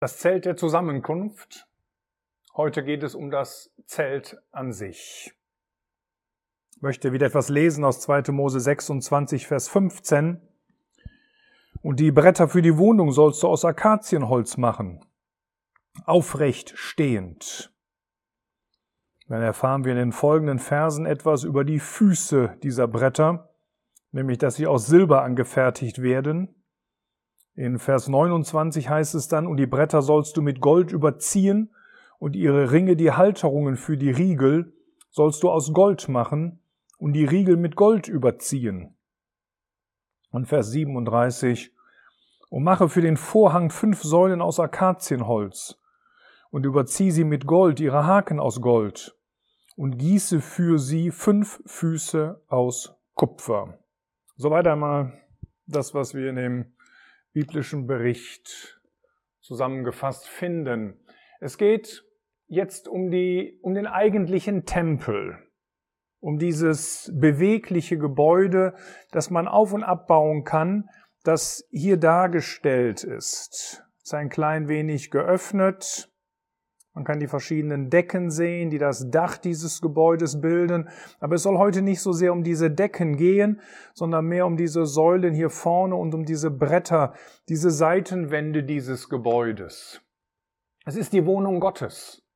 Das Zelt der Zusammenkunft. Heute geht es um das Zelt an sich. Ich möchte wieder etwas lesen aus 2. Mose 26, Vers 15. Und die Bretter für die Wohnung sollst du aus Akazienholz machen, aufrecht stehend. Dann erfahren wir in den folgenden Versen etwas über die Füße dieser Bretter, nämlich dass sie aus Silber angefertigt werden in Vers 29 heißt es dann, und die Bretter sollst du mit Gold überziehen und ihre Ringe, die Halterungen für die Riegel, sollst du aus Gold machen und die Riegel mit Gold überziehen. Und Vers 37, und mache für den Vorhang fünf Säulen aus Akazienholz und überzieh sie mit Gold, ihre Haken aus Gold und gieße für sie fünf Füße aus Kupfer. Soweit einmal das, was wir in dem biblischen Bericht zusammengefasst finden. Es geht jetzt um, die, um den eigentlichen Tempel, um dieses bewegliche Gebäude, das man auf und abbauen kann, das hier dargestellt ist. Es ist ein klein wenig geöffnet, man kann die verschiedenen Decken sehen, die das Dach dieses Gebäudes bilden. Aber es soll heute nicht so sehr um diese Decken gehen, sondern mehr um diese Säulen hier vorne und um diese Bretter, diese Seitenwände dieses Gebäudes. Es ist die Wohnung Gottes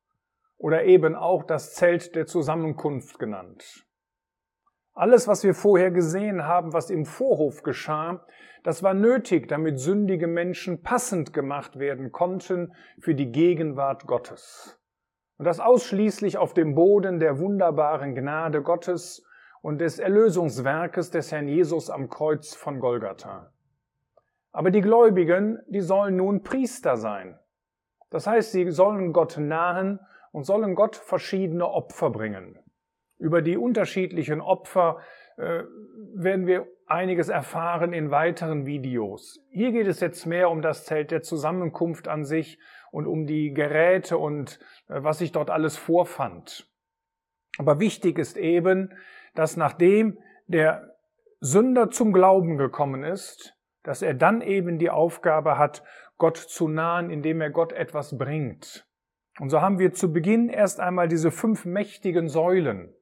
oder eben auch das Zelt der Zusammenkunft genannt. Alles, was wir vorher gesehen haben, was im Vorhof geschah, das war nötig, damit sündige Menschen passend gemacht werden konnten für die Gegenwart Gottes. Und das ausschließlich auf dem Boden der wunderbaren Gnade Gottes und des Erlösungswerkes des Herrn Jesus am Kreuz von Golgatha. Aber die Gläubigen, die sollen nun Priester sein. Das heißt, sie sollen Gott nahen und sollen Gott verschiedene Opfer bringen. Über die unterschiedlichen Opfer äh, werden wir einiges erfahren in weiteren Videos. Hier geht es jetzt mehr um das Zelt der Zusammenkunft an sich und um die Geräte und äh, was sich dort alles vorfand. Aber wichtig ist eben, dass nachdem der Sünder zum Glauben gekommen ist, dass er dann eben die Aufgabe hat, Gott zu nahen, indem er Gott etwas bringt. Und so haben wir zu Beginn erst einmal diese fünf mächtigen Säulen.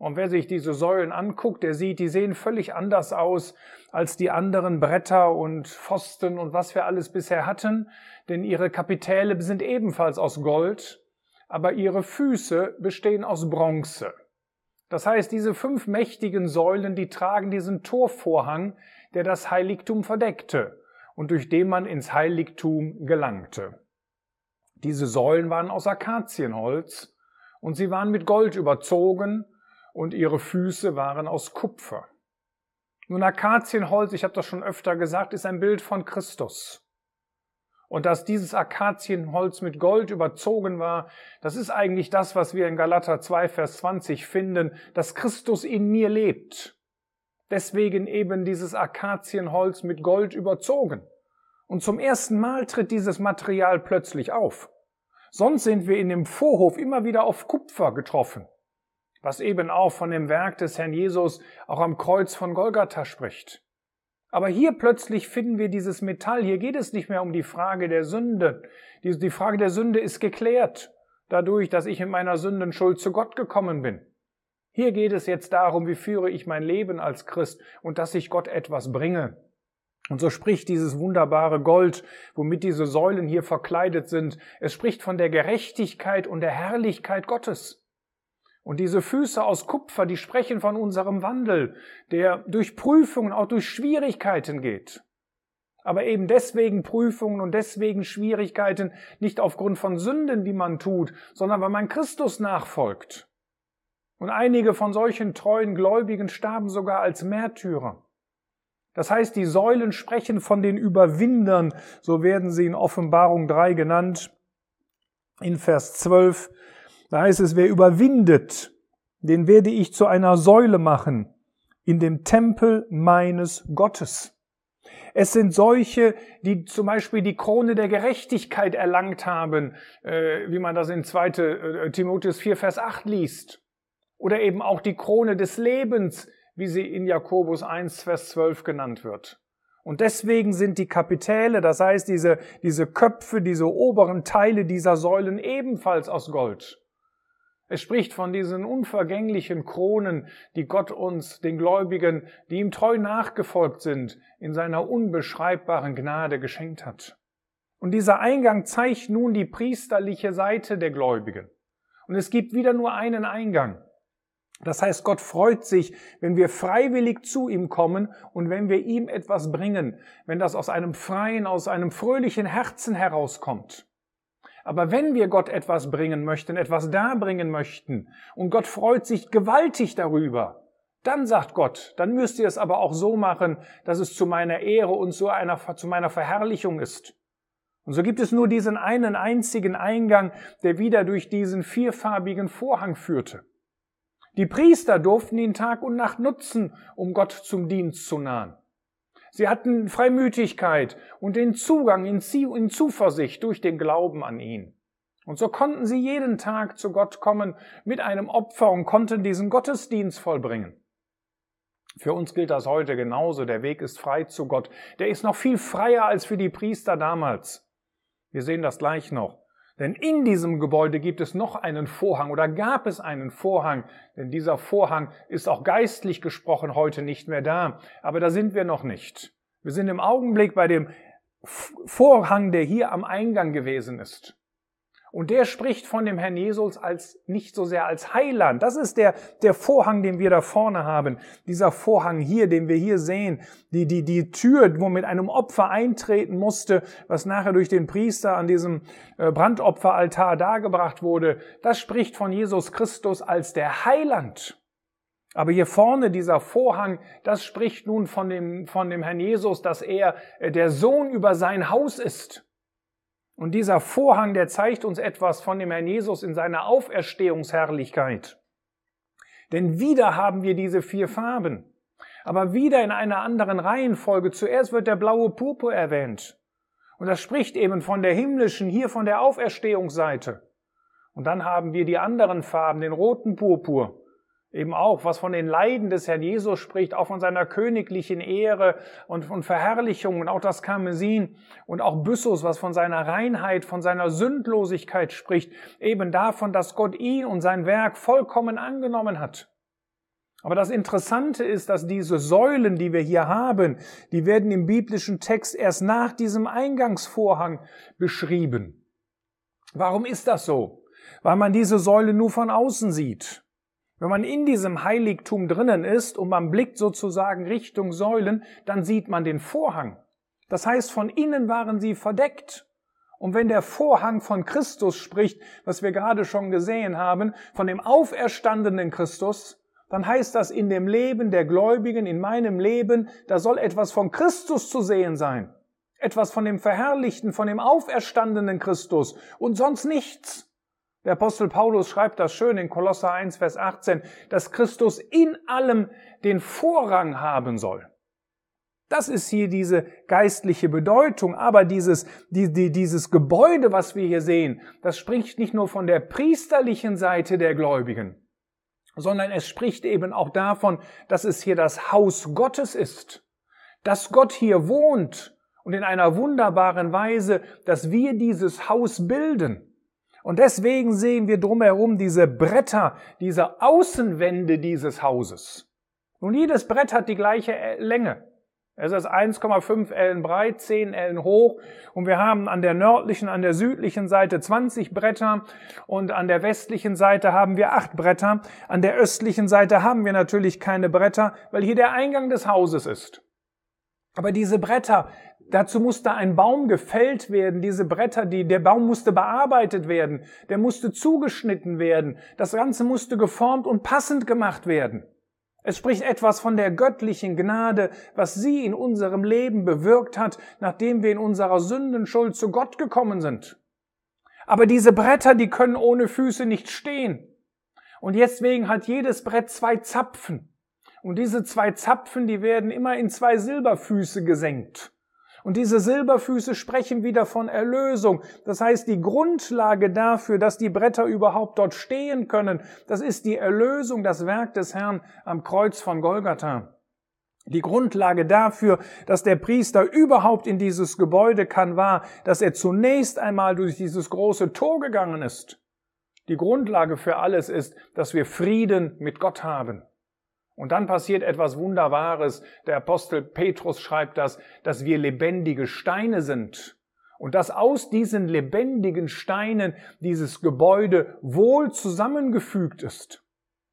Und wer sich diese Säulen anguckt, der sieht, die sehen völlig anders aus als die anderen Bretter und Pfosten und was wir alles bisher hatten, denn ihre Kapitäle sind ebenfalls aus Gold, aber ihre Füße bestehen aus Bronze. Das heißt, diese fünf mächtigen Säulen, die tragen diesen Torvorhang, der das Heiligtum verdeckte und durch den man ins Heiligtum gelangte. Diese Säulen waren aus Akazienholz und sie waren mit Gold überzogen und ihre Füße waren aus Kupfer. Nun, Akazienholz, ich habe das schon öfter gesagt, ist ein Bild von Christus. Und dass dieses Akazienholz mit Gold überzogen war, das ist eigentlich das, was wir in Galater 2, Vers 20 finden, dass Christus in mir lebt. Deswegen eben dieses Akazienholz mit Gold überzogen. Und zum ersten Mal tritt dieses Material plötzlich auf. Sonst sind wir in dem Vorhof immer wieder auf Kupfer getroffen was eben auch von dem Werk des Herrn Jesus auch am Kreuz von Golgatha spricht. Aber hier plötzlich finden wir dieses Metall. Hier geht es nicht mehr um die Frage der Sünde. Die Frage der Sünde ist geklärt, dadurch, dass ich in meiner Sündenschuld zu Gott gekommen bin. Hier geht es jetzt darum, wie führe ich mein Leben als Christ und dass ich Gott etwas bringe. Und so spricht dieses wunderbare Gold, womit diese Säulen hier verkleidet sind, es spricht von der Gerechtigkeit und der Herrlichkeit Gottes. Und diese Füße aus Kupfer, die sprechen von unserem Wandel, der durch Prüfungen, auch durch Schwierigkeiten geht. Aber eben deswegen Prüfungen und deswegen Schwierigkeiten, nicht aufgrund von Sünden, die man tut, sondern weil man Christus nachfolgt. Und einige von solchen treuen Gläubigen starben sogar als Märtyrer. Das heißt, die Säulen sprechen von den Überwindern, so werden sie in Offenbarung 3 genannt. In Vers 12, da heißt es, wer überwindet, den werde ich zu einer Säule machen in dem Tempel meines Gottes. Es sind solche, die zum Beispiel die Krone der Gerechtigkeit erlangt haben, äh, wie man das in 2. Äh, Timotheus 4, Vers 8 liest. Oder eben auch die Krone des Lebens, wie sie in Jakobus 1, Vers 12 genannt wird. Und deswegen sind die Kapitäle, das heißt diese, diese Köpfe, diese oberen Teile dieser Säulen ebenfalls aus Gold. Es spricht von diesen unvergänglichen Kronen, die Gott uns, den Gläubigen, die ihm treu nachgefolgt sind, in seiner unbeschreibbaren Gnade geschenkt hat. Und dieser Eingang zeigt nun die priesterliche Seite der Gläubigen. Und es gibt wieder nur einen Eingang. Das heißt, Gott freut sich, wenn wir freiwillig zu ihm kommen und wenn wir ihm etwas bringen, wenn das aus einem freien, aus einem fröhlichen Herzen herauskommt. Aber wenn wir Gott etwas bringen möchten, etwas darbringen möchten, und Gott freut sich gewaltig darüber, dann sagt Gott, dann müsst ihr es aber auch so machen, dass es zu meiner Ehre und zu, einer, zu meiner Verherrlichung ist. Und so gibt es nur diesen einen einzigen Eingang, der wieder durch diesen vierfarbigen Vorhang führte. Die Priester durften ihn Tag und Nacht nutzen, um Gott zum Dienst zu nahen. Sie hatten Freimütigkeit und den Zugang in Zuversicht durch den Glauben an ihn. Und so konnten sie jeden Tag zu Gott kommen mit einem Opfer und konnten diesen Gottesdienst vollbringen. Für uns gilt das heute genauso. Der Weg ist frei zu Gott. Der ist noch viel freier als für die Priester damals. Wir sehen das gleich noch. Denn in diesem Gebäude gibt es noch einen Vorhang oder gab es einen Vorhang, denn dieser Vorhang ist auch geistlich gesprochen heute nicht mehr da. Aber da sind wir noch nicht. Wir sind im Augenblick bei dem Vorhang, der hier am Eingang gewesen ist. Und der spricht von dem Herrn Jesus als nicht so sehr als Heiland. Das ist der, der Vorhang, den wir da vorne haben. Dieser Vorhang hier, den wir hier sehen. Die, die, die Tür, wo mit einem Opfer eintreten musste, was nachher durch den Priester an diesem äh, Brandopferaltar dargebracht wurde. Das spricht von Jesus Christus als der Heiland. Aber hier vorne dieser Vorhang, das spricht nun von dem, von dem Herrn Jesus, dass er äh, der Sohn über sein Haus ist. Und dieser Vorhang, der zeigt uns etwas von dem Herrn Jesus in seiner Auferstehungsherrlichkeit. Denn wieder haben wir diese vier Farben, aber wieder in einer anderen Reihenfolge. Zuerst wird der blaue Purpur erwähnt. Und das spricht eben von der himmlischen, hier von der Auferstehungsseite. Und dann haben wir die anderen Farben, den roten Purpur eben auch, was von den Leiden des Herrn Jesus spricht, auch von seiner königlichen Ehre und von Verherrlichung und auch das Karmesin und auch Byssus, was von seiner Reinheit, von seiner Sündlosigkeit spricht, eben davon, dass Gott ihn und sein Werk vollkommen angenommen hat. Aber das Interessante ist, dass diese Säulen, die wir hier haben, die werden im biblischen Text erst nach diesem Eingangsvorhang beschrieben. Warum ist das so? Weil man diese Säule nur von außen sieht. Wenn man in diesem Heiligtum drinnen ist und man blickt sozusagen Richtung Säulen, dann sieht man den Vorhang. Das heißt, von innen waren sie verdeckt. Und wenn der Vorhang von Christus spricht, was wir gerade schon gesehen haben, von dem auferstandenen Christus, dann heißt das in dem Leben der Gläubigen, in meinem Leben, da soll etwas von Christus zu sehen sein. Etwas von dem verherrlichten, von dem auferstandenen Christus und sonst nichts. Der Apostel Paulus schreibt das schön in Kolosser 1, Vers 18, dass Christus in allem den Vorrang haben soll. Das ist hier diese geistliche Bedeutung, aber dieses, die, die, dieses Gebäude, was wir hier sehen, das spricht nicht nur von der priesterlichen Seite der Gläubigen, sondern es spricht eben auch davon, dass es hier das Haus Gottes ist, dass Gott hier wohnt und in einer wunderbaren Weise, dass wir dieses Haus bilden. Und deswegen sehen wir drumherum diese Bretter, diese Außenwände dieses Hauses. Nun, jedes Brett hat die gleiche Länge. Es ist 1,5 Ellen breit, 10 Ellen hoch und wir haben an der nördlichen, an der südlichen Seite 20 Bretter und an der westlichen Seite haben wir 8 Bretter. An der östlichen Seite haben wir natürlich keine Bretter, weil hier der Eingang des Hauses ist. Aber diese Bretter, Dazu musste ein Baum gefällt werden, diese Bretter, die, der Baum musste bearbeitet werden, der musste zugeschnitten werden, das Ganze musste geformt und passend gemacht werden. Es spricht etwas von der göttlichen Gnade, was sie in unserem Leben bewirkt hat, nachdem wir in unserer Sündenschuld zu Gott gekommen sind. Aber diese Bretter, die können ohne Füße nicht stehen. Und deswegen hat jedes Brett zwei Zapfen. Und diese zwei Zapfen, die werden immer in zwei Silberfüße gesenkt. Und diese Silberfüße sprechen wieder von Erlösung. Das heißt, die Grundlage dafür, dass die Bretter überhaupt dort stehen können, das ist die Erlösung, das Werk des Herrn am Kreuz von Golgatha. Die Grundlage dafür, dass der Priester überhaupt in dieses Gebäude kann, war, dass er zunächst einmal durch dieses große Tor gegangen ist. Die Grundlage für alles ist, dass wir Frieden mit Gott haben. Und dann passiert etwas Wunderbares. Der Apostel Petrus schreibt das, dass wir lebendige Steine sind. Und dass aus diesen lebendigen Steinen dieses Gebäude wohl zusammengefügt ist.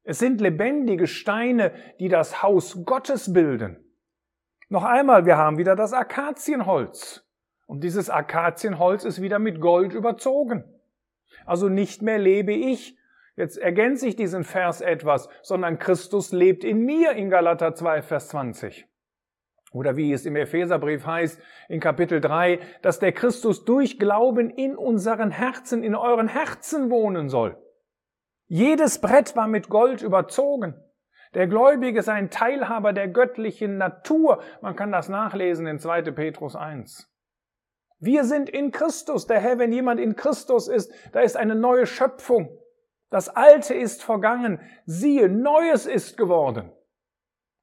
Es sind lebendige Steine, die das Haus Gottes bilden. Noch einmal, wir haben wieder das Akazienholz. Und dieses Akazienholz ist wieder mit Gold überzogen. Also nicht mehr lebe ich, jetzt ergänze ich diesen Vers etwas, sondern Christus lebt in mir in Galater 2, Vers 20. Oder wie es im Epheserbrief heißt, in Kapitel 3, dass der Christus durch Glauben in unseren Herzen, in euren Herzen wohnen soll. Jedes Brett war mit Gold überzogen. Der Gläubige ist ein Teilhaber der göttlichen Natur. Man kann das nachlesen in 2. Petrus 1. Wir sind in Christus. Der Herr, wenn jemand in Christus ist, da ist eine neue Schöpfung. Das Alte ist vergangen. Siehe, Neues ist geworden.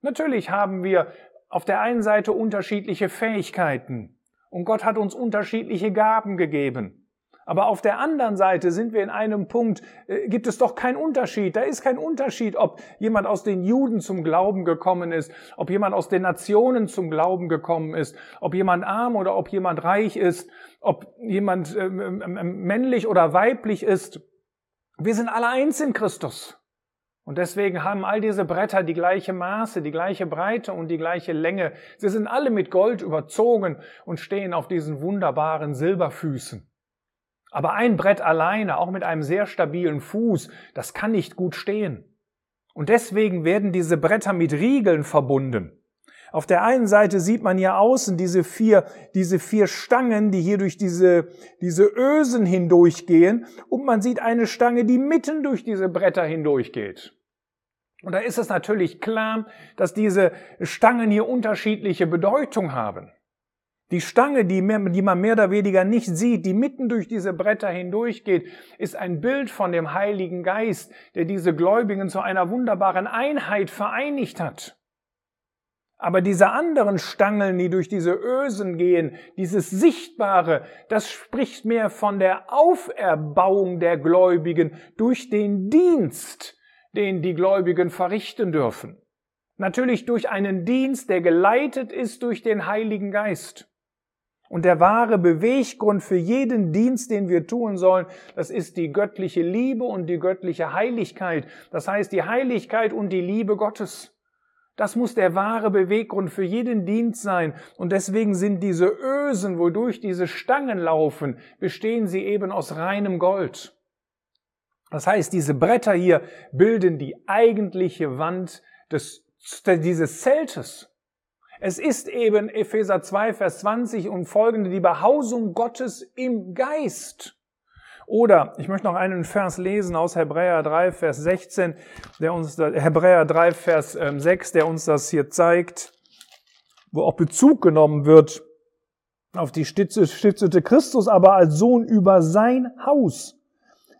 Natürlich haben wir auf der einen Seite unterschiedliche Fähigkeiten und Gott hat uns unterschiedliche Gaben gegeben. Aber auf der anderen Seite sind wir in einem Punkt, äh, gibt es doch keinen Unterschied. Da ist kein Unterschied, ob jemand aus den Juden zum Glauben gekommen ist, ob jemand aus den Nationen zum Glauben gekommen ist, ob jemand arm oder ob jemand reich ist, ob jemand äh, männlich oder weiblich ist. Wir sind alle eins in Christus. Und deswegen haben all diese Bretter die gleiche Maße, die gleiche Breite und die gleiche Länge. Sie sind alle mit Gold überzogen und stehen auf diesen wunderbaren Silberfüßen. Aber ein Brett alleine, auch mit einem sehr stabilen Fuß, das kann nicht gut stehen. Und deswegen werden diese Bretter mit Riegeln verbunden. Auf der einen Seite sieht man hier außen diese vier, diese vier Stangen, die hier durch diese, diese Ösen hindurchgehen. Und man sieht eine Stange, die mitten durch diese Bretter hindurchgeht. Und da ist es natürlich klar, dass diese Stangen hier unterschiedliche Bedeutung haben. Die Stange, die, mehr, die man mehr oder weniger nicht sieht, die mitten durch diese Bretter hindurchgeht, ist ein Bild von dem Heiligen Geist, der diese Gläubigen zu einer wunderbaren Einheit vereinigt hat. Aber diese anderen Stangen, die durch diese Ösen gehen, dieses Sichtbare, das spricht mehr von der Auferbauung der Gläubigen durch den Dienst, den die Gläubigen verrichten dürfen. Natürlich durch einen Dienst, der geleitet ist durch den Heiligen Geist. Und der wahre Beweggrund für jeden Dienst, den wir tun sollen, das ist die göttliche Liebe und die göttliche Heiligkeit. Das heißt, die Heiligkeit und die Liebe Gottes. Das muss der wahre Beweggrund für jeden Dienst sein. Und deswegen sind diese Ösen, wodurch diese Stangen laufen, bestehen sie eben aus reinem Gold. Das heißt, diese Bretter hier bilden die eigentliche Wand des, dieses Zeltes. Es ist eben Epheser 2, Vers 20 und folgende die Behausung Gottes im Geist. Oder ich möchte noch einen Vers lesen aus Hebräer 3, Vers 16, der uns, Hebräer 3, Vers 6, ähm, der uns das hier zeigt, wo auch Bezug genommen wird auf die stiftete Christus aber als Sohn über sein Haus,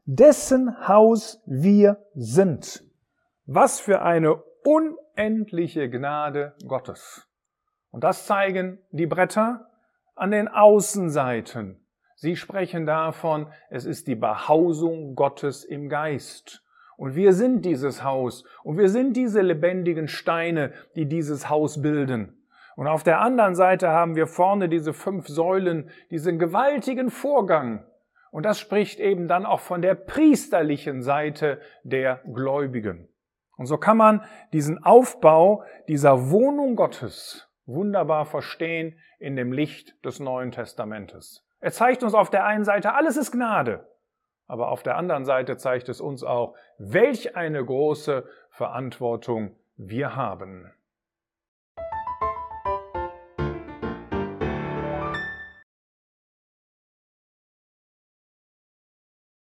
dessen Haus wir sind. Was für eine unendliche Gnade Gottes. Und das zeigen die Bretter an den Außenseiten. Sie sprechen davon, es ist die Behausung Gottes im Geist. Und wir sind dieses Haus und wir sind diese lebendigen Steine, die dieses Haus bilden. Und auf der anderen Seite haben wir vorne diese fünf Säulen, diesen gewaltigen Vorgang. Und das spricht eben dann auch von der priesterlichen Seite der Gläubigen. Und so kann man diesen Aufbau dieser Wohnung Gottes wunderbar verstehen in dem Licht des Neuen Testamentes. Er zeigt uns auf der einen Seite, alles ist Gnade, aber auf der anderen Seite zeigt es uns auch, welch eine große Verantwortung wir haben.